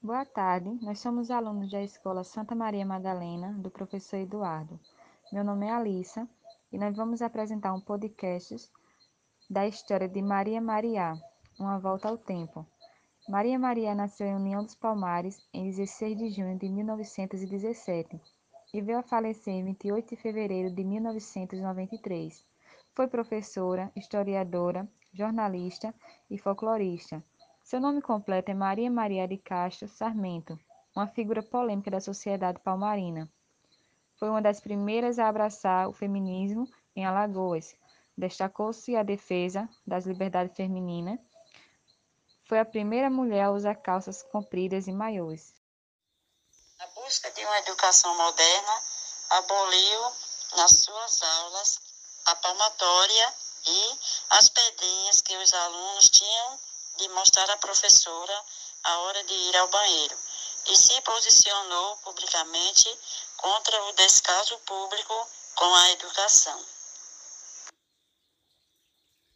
Boa tarde, nós somos alunos da Escola Santa Maria Madalena, do professor Eduardo. Meu nome é Alissa e nós vamos apresentar um podcast da história de Maria Mariá, Uma Volta ao Tempo. Maria Mariá nasceu em União dos Palmares em 16 de junho de 1917 e veio a falecer em 28 de fevereiro de 1993. Foi professora, historiadora, jornalista e folclorista. Seu nome completo é Maria Maria de Castro Sarmento, uma figura polêmica da sociedade palmarina. Foi uma das primeiras a abraçar o feminismo em Alagoas. Destacou-se a defesa das liberdades femininas. Foi a primeira mulher a usar calças compridas e maiôs. A busca de uma educação moderna aboliu nas suas aulas a palmatória e as pedrinhas que os alunos tinham de mostrar à professora a hora de ir ao banheiro e se posicionou publicamente contra o descaso público com a educação.